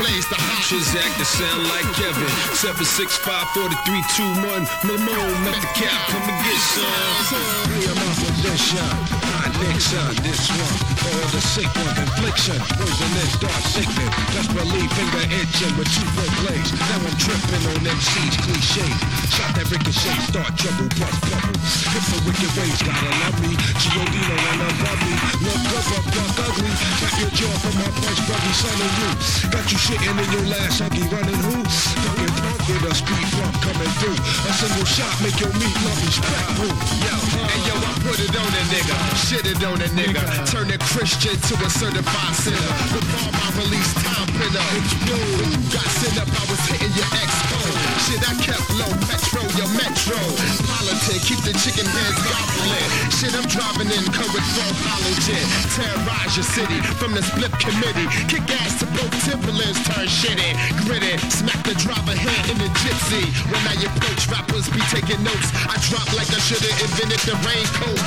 Blaze the hot. Chizak to sound like Kevin. 765-4321. Mamone, not the cap. Come and get some. Hey, I'm out for this shot. Hot Nixon, this one. For all the sick one, confliction. Poisonous, dark sickness. Just believe finger itching with two foot blades. Now I'm tripping on MC's cliche. Shot that ricochet, start trouble, bust bubble. If the wicked ways gotta love me. G.O.D. son of you. Got you shitting in your last huggy, running who? Fucking punk with a speed bump coming through. A single shot make your meat lovely spread through. Yo, and yo, I put it on a nigga, shit it on a nigga, turn a Christian to a certified sinner. With all my release time pinner, explode. When you got sent up, I was hitting your expo. Shit, I kept low, metro, your metro. Keep the chicken heads gobbling. Shit, I'm driving in, with full halogen. Terrorize your city from the split committee. Kick ass to both Timberlands, turn shitty. Gritty, smack the driver head in the gypsy. When I approach, rappers be taking notes. I drop like I should've invented the raincoat.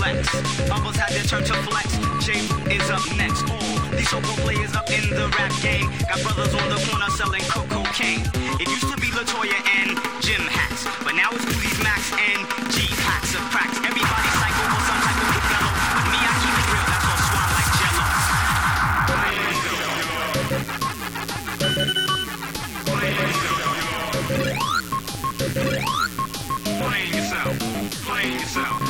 Your. Others had their turn to flex. Jay is up next. All these so players up in the rap game. Got brothers on the corner selling cocaine. It used to be Latoya and Jim hats, but now it's these Max and G packs of cracks. Everybody psycho for some type of fellow. But me, I keep it real. That's all swat like jello. Playing yourself. Playing yourself.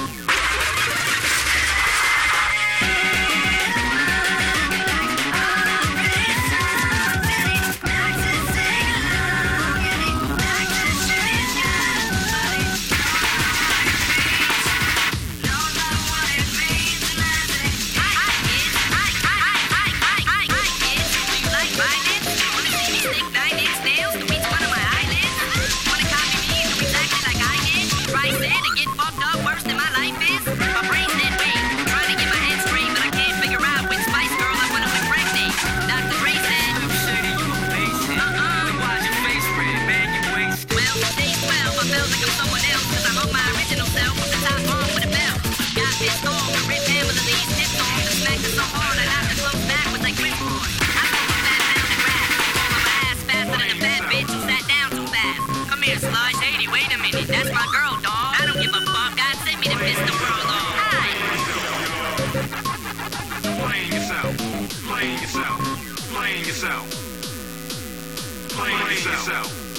Playing yourself. Playing yourself.